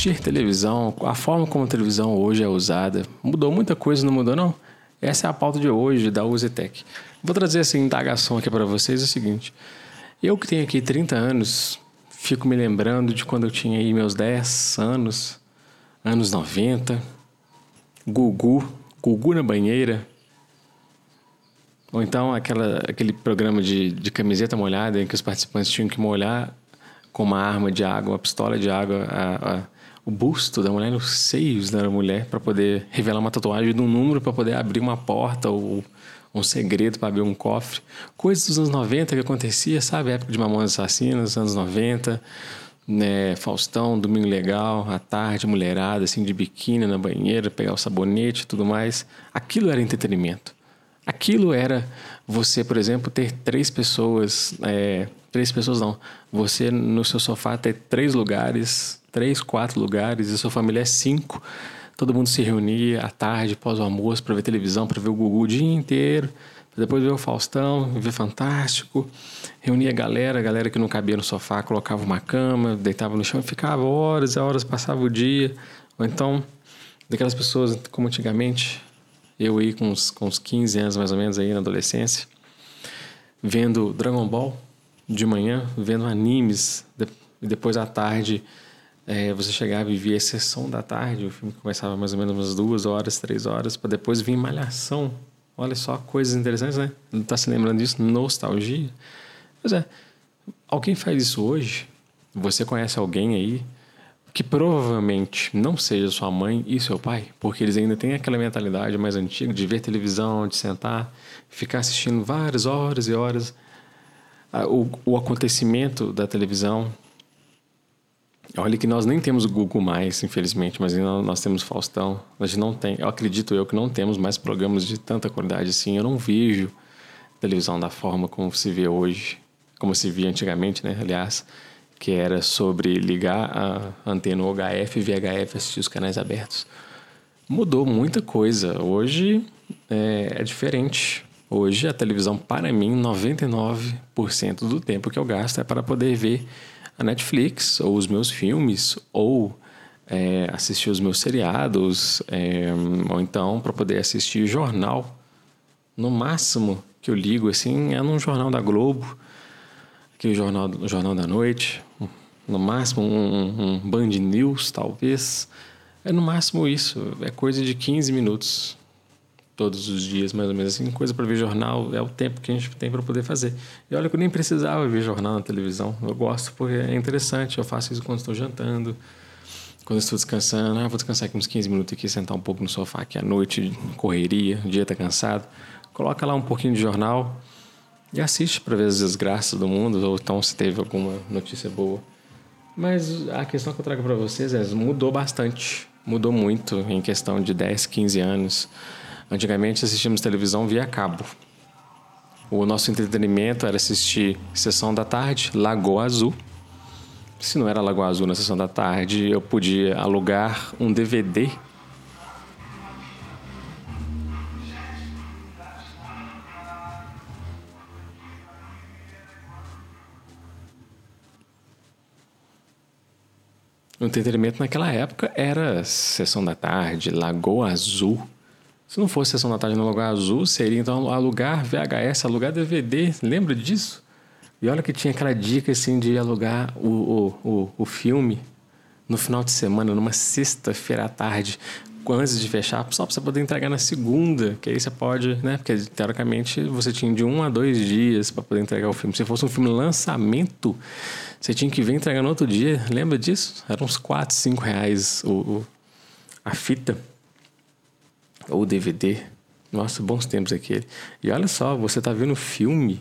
assistir televisão, a forma como a televisão hoje é usada, mudou muita coisa, não mudou não? Essa é a pauta de hoje da Uzetec. Vou trazer essa indagação aqui para vocês, é o seguinte. Eu que tenho aqui 30 anos, fico me lembrando de quando eu tinha aí meus 10 anos, anos 90, Gugu, Gugu na banheira, ou então aquela, aquele programa de, de camiseta molhada em que os participantes tinham que molhar com uma arma de água, uma pistola de água, a, a, o busto da mulher, os seios da mulher, para poder revelar uma tatuagem de um número para poder abrir uma porta ou um segredo para abrir um cofre. Coisas dos anos 90 que acontecia, sabe? A época de Mamonas Assassinas, anos 90, né? Faustão, Domingo Legal, à tarde, mulherada, assim, de biquíni na banheira, pegar o sabonete e tudo mais. Aquilo era entretenimento. Aquilo era você, por exemplo, ter três pessoas, é, três pessoas não, você no seu sofá ter três lugares, três, quatro lugares, e sua família é cinco. Todo mundo se reunia à tarde, pós o almoço, para ver televisão, para ver o Gugu o dia inteiro, depois ver o Faustão, ver Fantástico. Reunia a galera, a galera que não cabia no sofá, colocava uma cama, deitava no chão e ficava horas e horas, passava o dia. Ou então, daquelas pessoas como antigamente, eu aí com uns, com uns 15 anos mais ou menos aí na adolescência, vendo Dragon Ball de manhã, vendo animes, e depois à tarde é, você chegava e via a sessão da tarde, o filme começava mais ou menos umas duas horas, três horas, para depois vir Malhação. Olha só, coisas interessantes, né? Não está se lembrando disso? Nostalgia. Pois é, alguém faz isso hoje? Você conhece alguém aí que provavelmente não seja sua mãe e seu pai, porque eles ainda têm aquela mentalidade mais antiga de ver televisão, de sentar, ficar assistindo várias horas e horas o, o acontecimento da televisão. Olha que nós nem temos Google mais, infelizmente, mas nós temos Faustão. Gente não tem, eu acredito eu que não temos mais programas de tanta qualidade assim. Eu não vejo televisão da forma como se vê hoje, como se via antigamente, né? Aliás, que era sobre ligar a antena UHF e VHF assistir os canais abertos. Mudou muita coisa. Hoje é, é diferente. Hoje a televisão, para mim, 99% do tempo que eu gasto é para poder ver a Netflix, ou os meus filmes, ou é, assistir os meus seriados, é, ou então para poder assistir jornal. No máximo que eu ligo assim é num jornal da Globo aquele jornal, jornal da noite, no máximo um, um Band News, talvez. É no máximo isso, é coisa de 15 minutos todos os dias, mais ou menos assim, coisa para ver jornal, é o tempo que a gente tem para poder fazer. E olha que eu nem precisava ver jornal na televisão, eu gosto porque é interessante, eu faço isso quando estou jantando, quando estou descansando, ah, vou descansar aqui uns 15 minutos aqui, sentar um pouco no sofá aqui à noite, correria, o dia está cansado, coloca lá um pouquinho de jornal, e assiste para ver as desgraças do mundo, ou então se teve alguma notícia boa. Mas a questão que eu trago para vocês é: mudou bastante, mudou muito em questão de 10, 15 anos. Antigamente assistimos televisão via cabo. O nosso entretenimento era assistir Sessão da Tarde, Lagoa Azul. Se não era Lagoa Azul na Sessão da Tarde, eu podia alugar um DVD O entretenimento naquela época era Sessão da Tarde, Lagoa Azul. Se não fosse Sessão da Tarde no Lagoa Azul, seria então alugar VHS, alugar DVD. Lembra disso? E olha que tinha aquela dica assim de alugar o, o, o, o filme no final de semana, numa sexta-feira à tarde, antes de fechar, só para você poder entregar na segunda, que aí você pode, né? Porque teoricamente você tinha de um a dois dias para poder entregar o filme. Se fosse um filme lançamento, você tinha que vir entregar no outro dia. Lembra disso? Era uns 4, 5 reais o, o a fita ou DVD. Nossa, bons tempos aquele. E olha só, você tá vendo filme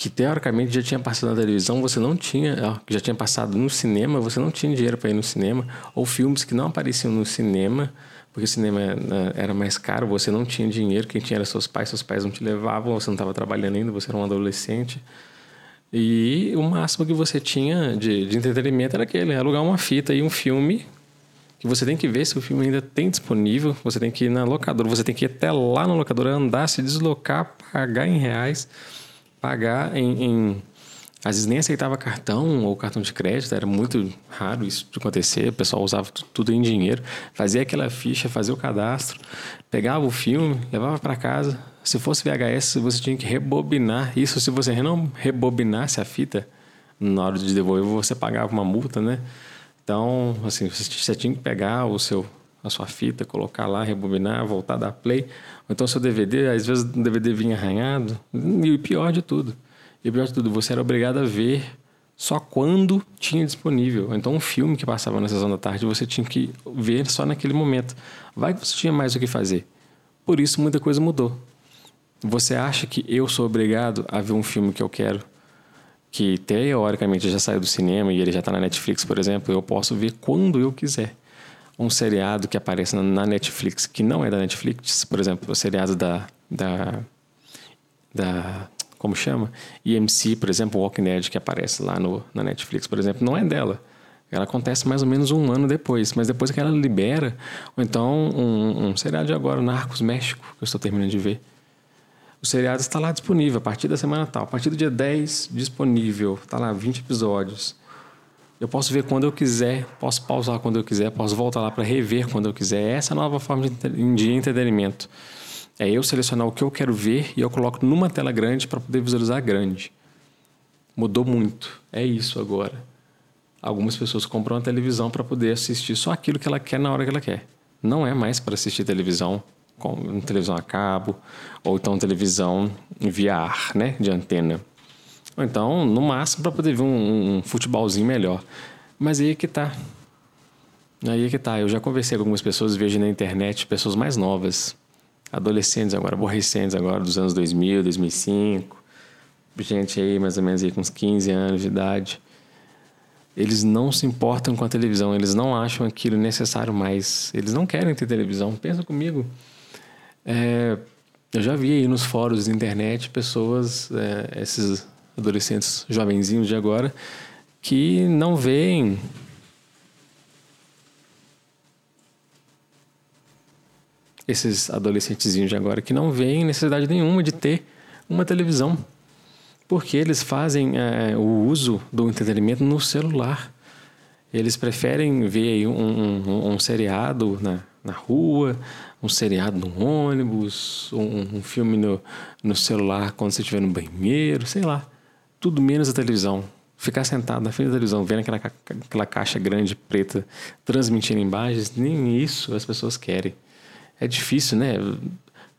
que teoricamente já tinha passado na televisão, você não tinha, já tinha passado no cinema, você não tinha dinheiro para ir no cinema, ou filmes que não apareciam no cinema, porque o cinema né, era mais caro, você não tinha dinheiro, quem tinha era seus pais, seus pais não te levavam, você não estava trabalhando ainda, você era um adolescente. E o máximo que você tinha de, de entretenimento era aquele, alugar uma fita e um filme que você tem que ver se o filme ainda tem disponível, você tem que ir na locadora, você tem que ir até lá na locadora, andar, se deslocar, pagar em reais, pagar em, em, Às vezes nem aceitava cartão ou cartão de crédito, era muito raro isso acontecer. O pessoal usava tudo em dinheiro, fazia aquela ficha, fazia o cadastro, pegava o filme, levava para casa. Se fosse VHS, você tinha que rebobinar. Isso se você não rebobinasse a fita, na hora de devolver, você pagava uma multa, né? Então, assim, você tinha que pegar o seu, a sua fita, colocar lá, rebobinar, voltar da play. Ou então, seu DVD, às vezes o DVD vinha arranhado. E o pior de tudo e pior de tudo, você era obrigado a ver só quando tinha disponível. Então, um filme que passava na sessão da tarde, você tinha que ver só naquele momento. Vai que você tinha mais o que fazer. Por isso, muita coisa mudou. Você acha que eu sou obrigado a ver um filme que eu quero, que teoricamente já saiu do cinema e ele já está na Netflix, por exemplo, eu posso ver quando eu quiser. Um seriado que aparece na Netflix, que não é da Netflix, por exemplo, o seriado da, da, da como chama? EMC, por exemplo, Walking Dead, que aparece lá no, na Netflix, por exemplo, não é dela. Ela acontece mais ou menos um ano depois, mas depois que ela libera, ou então um, um seriado de agora, Narcos México, que eu estou terminando de ver. O seriado está lá disponível a partir da semana tal. A partir do dia 10, disponível. Está lá 20 episódios. Eu posso ver quando eu quiser, posso pausar quando eu quiser, posso voltar lá para rever quando eu quiser. Essa é a nova forma de, entretenimento. É eu selecionar o que eu quero ver e eu coloco numa tela grande para poder visualizar grande. Mudou muito. É isso agora. Algumas pessoas compram uma televisão para poder assistir só aquilo que ela quer na hora que ela quer. Não é mais para assistir televisão, como televisão a cabo, ou então televisão via ar, né, de antena. Ou então, no máximo, para poder ver um, um, futebolzinho melhor. Mas aí é que tá. Aí é que tá. Eu já conversei com algumas pessoas, vejo na internet, pessoas mais novas, adolescentes agora, aborrecentes agora, dos anos 2000, 2005, gente aí mais ou menos aí com uns 15 anos de idade, eles não se importam com a televisão, eles não acham aquilo necessário mais, eles não querem ter televisão. Pensa comigo, é, eu já vi aí nos fóruns da internet pessoas, é, esses adolescentes jovenzinhos de agora, que não veem esses adolescentezinhos de agora que não veem necessidade nenhuma de ter uma televisão, porque eles fazem é, o uso do entretenimento no celular. Eles preferem ver um, um, um seriado na, na rua, um seriado no ônibus, um, um, filme no, no celular quando você estiver no banheiro, sei lá. Tudo menos a televisão. Ficar sentado na frente da televisão, vendo aquela, aquela caixa grande preta transmitindo imagens, nem isso as pessoas querem é difícil, né?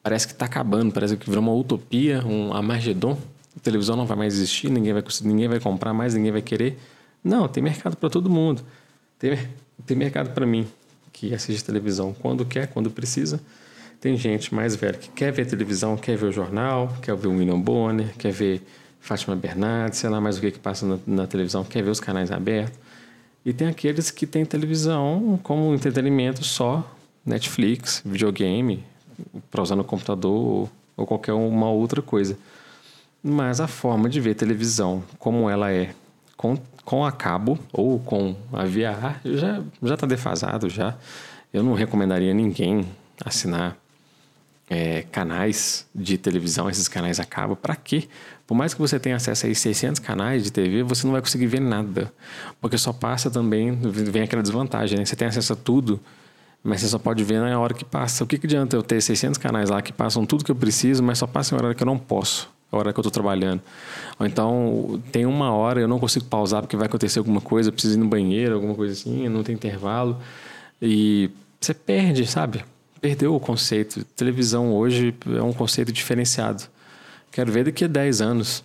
Parece que está acabando, parece que virou uma utopia, um Armagedon. A televisão não vai mais existir, ninguém vai, ninguém vai comprar mais, ninguém vai querer. Não, tem mercado para todo mundo. Tem, tem mercado para mim, que assiste televisão quando quer, quando precisa. Tem gente mais velha que quer ver televisão, quer ver o jornal, quer ver o William Bonner, quer ver Fátima Bernardes, sei lá mais o que, que passa na, na televisão, quer ver os canais abertos. E tem aqueles que têm televisão como entretenimento só Netflix, videogame, para usar no computador ou qualquer uma outra coisa. Mas a forma de ver televisão, como ela é com, com a cabo ou com a VR, já já está defasado já. Eu não recomendaria ninguém assinar é, canais de televisão, esses canais a cabo. Para quê? Por mais que você tenha acesso a 600 canais de TV, você não vai conseguir ver nada. Porque só passa também, vem aquela desvantagem, né? Você tem acesso a tudo mas você só pode ver na hora que passa. O que, que adianta eu ter 600 canais lá que passam tudo que eu preciso, mas só passa em hora que eu não posso, hora que eu estou trabalhando. Ou então, tem uma hora eu não consigo pausar porque vai acontecer alguma coisa, eu preciso ir no banheiro, alguma coisa assim, não tem intervalo. E você perde, sabe? Perdeu o conceito. Televisão hoje é um conceito diferenciado. Quero ver daqui a 10 anos,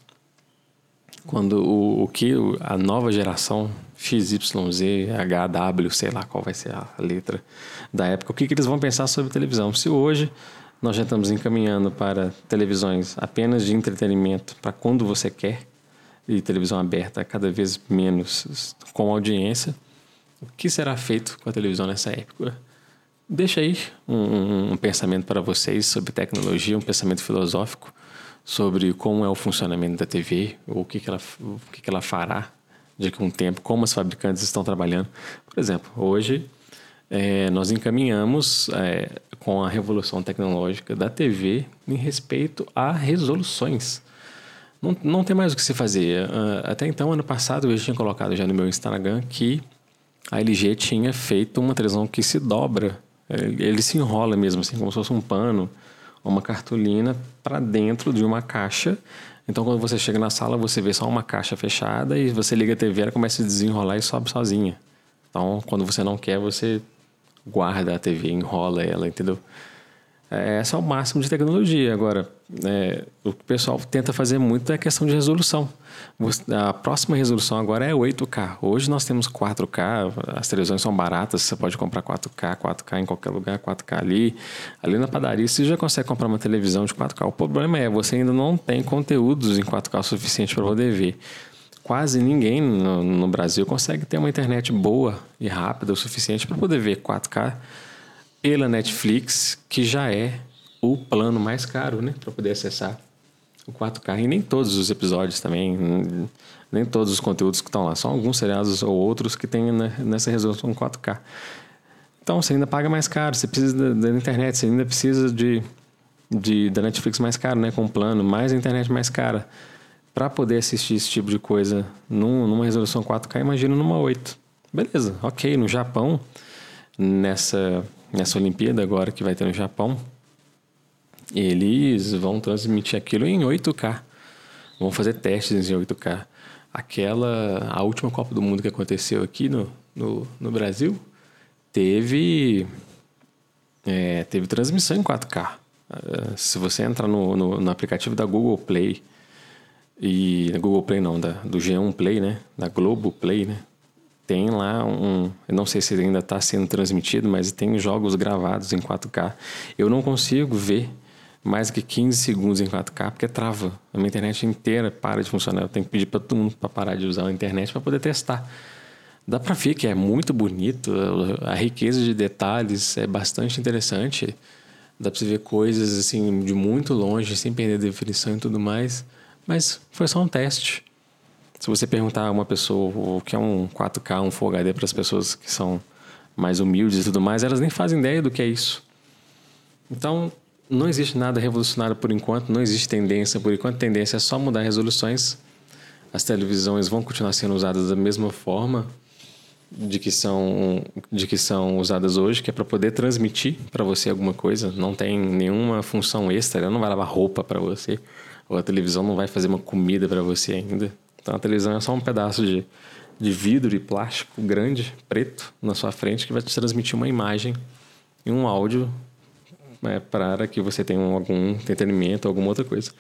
quando o, o que a nova geração XYZ, HW, sei lá qual vai ser a letra da época, o que, que eles vão pensar sobre televisão. Se hoje nós já estamos encaminhando para televisões apenas de entretenimento, para quando você quer, e televisão aberta cada vez menos com audiência, o que será feito com a televisão nessa época? Deixa aí um, um pensamento para vocês sobre tecnologia, um pensamento filosófico sobre como é o funcionamento da TV, o que, que, ela, o que, que ela fará de um tempo, como os fabricantes estão trabalhando. Por exemplo, hoje é, nós encaminhamos é, com a revolução tecnológica da TV em respeito a resoluções. não, não tem mais o que se fazer. Uh, até então, ano passado, eu tinha colocado já no meu Instagram que a LG tinha feito uma televisão que se dobra. Ele, ele se enrola mesmo, assim, como se fosse um pano, uma cartolina para dentro de uma caixa. Então, quando você chega na sala, você vê só uma caixa fechada e você liga a TV, ela começa a desenrolar e sobe sozinha. Então, quando você não quer, você guarda a TV, enrola ela, entendeu? É, esse é o máximo de tecnologia. Agora, é, o que o pessoal tenta fazer muito é a questão de resolução. A próxima resolução agora é 8K. Hoje nós temos 4K, as televisões são baratas, você pode comprar 4K, 4K em qualquer lugar, 4K ali. Ali na padaria você já consegue comprar uma televisão de 4K. O problema é você ainda não tem conteúdos em 4K suficiente para poder ver. Quase ninguém no, no Brasil consegue ter uma internet boa e rápida o suficiente para poder ver 4K pela Netflix, que já é o plano mais caro, né, para poder acessar o 4K. E nem todos os episódios também, nem todos os conteúdos que estão lá, só alguns seriados ou outros que tem nessa resolução 4K. Então você ainda paga mais caro, você precisa da, da internet, você ainda precisa de, de, da Netflix mais caro, né, com plano, mais a internet mais cara. Para poder assistir esse tipo de coisa num, numa resolução 4K, imagina numa 8. Beleza, ok, no Japão, nessa nessa Olimpíada agora que vai ter no Japão, eles vão transmitir aquilo em 8K. Vão fazer testes em 8K. Aquela, a última Copa do Mundo que aconteceu aqui no, no, no Brasil, teve, é, teve transmissão em 4K. Uh, se você entrar no, no, no, aplicativo da Google Play, e Google Play não, da, do G1 Play, né? Da Globo Play, né? tem lá um. Eu não sei se ainda está sendo transmitido, mas tem jogos gravados em 4K. Eu não consigo ver mais do que 15 segundos em 4K porque trava. A minha internet inteira para de funcionar. Eu tenho que pedir para todo mundo para parar de usar a internet para poder testar. Dá para ver que é muito bonito, a riqueza de detalhes é bastante interessante. Dá para ver coisas assim de muito longe, sem perder definição e tudo mais. Mas foi só um teste. Se você perguntar a uma pessoa o que é um 4K, um Full HD para as pessoas que são mais humildes e tudo mais, elas nem fazem ideia do que é isso. Então, não existe nada revolucionário por enquanto, não existe tendência por enquanto. Tendência é só mudar resoluções. As televisões vão continuar sendo usadas da mesma forma de que são de que são usadas hoje, que é para poder transmitir para você alguma coisa. Não tem nenhuma função extra, ela não vai lavar roupa para você, ou a televisão não vai fazer uma comida para você ainda. Então a televisão é só um pedaço de, de vidro e plástico grande, preto, na sua frente, que vai te transmitir uma imagem e um áudio né, para que você tenha algum entretenimento, alguma outra coisa.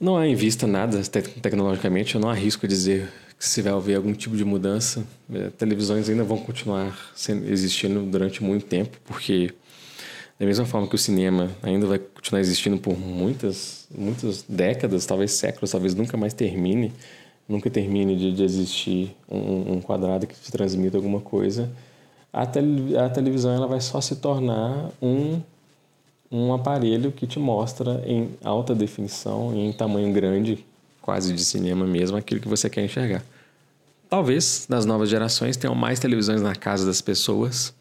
Não há em vista nada te tecnologicamente, eu não arrisco dizer que se vai haver algum tipo de mudança. É, televisões ainda vão continuar sendo, existindo durante muito tempo, porque da mesma forma que o cinema ainda vai continuar existindo por muitas, muitas décadas, talvez séculos, talvez nunca mais termine, nunca termine de, de existir um, um, quadrado que te transmita alguma coisa, a, tele, a televisão ela vai só se tornar um, um aparelho que te mostra em alta definição, em tamanho grande, quase de cinema mesmo, aquilo que você quer enxergar. Talvez nas novas gerações tenham mais televisões na casa das pessoas,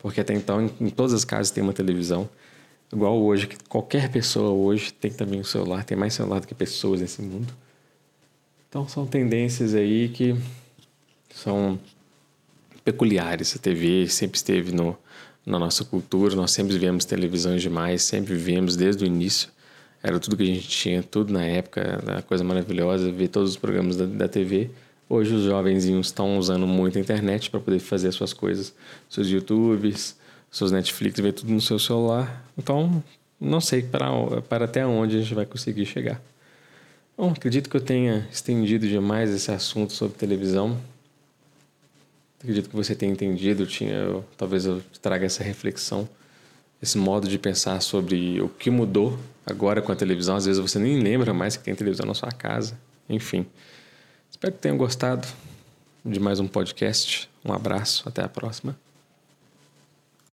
porque até então, em, em todas as casas tem uma televisão. Igual hoje, que qualquer pessoa hoje tem também um celular, tem mais celular do que pessoas nesse mundo. Então são tendências aí que são peculiares. A TV sempre esteve no, na nossa cultura, nós sempre vemos televisões demais, sempre vemos desde o início. Era tudo que a gente tinha, tudo na época, a coisa maravilhosa, ver todos os programas da, da TV. Hoje os jovenzinhos estão usando muito a internet para poder fazer as suas coisas, seus YouTubes, seus Netflix, ver tudo no seu celular. Então, não sei para, para até onde a gente vai conseguir chegar. Bom, acredito que eu tenha estendido demais esse assunto sobre televisão. Acredito que você tenha entendido, tinha, eu, talvez eu traga essa reflexão, esse modo de pensar sobre o que mudou agora com a televisão. Às vezes você nem lembra mais que tem televisão na sua casa. Enfim. Espero que tenham gostado de mais um podcast. Um abraço, até a próxima.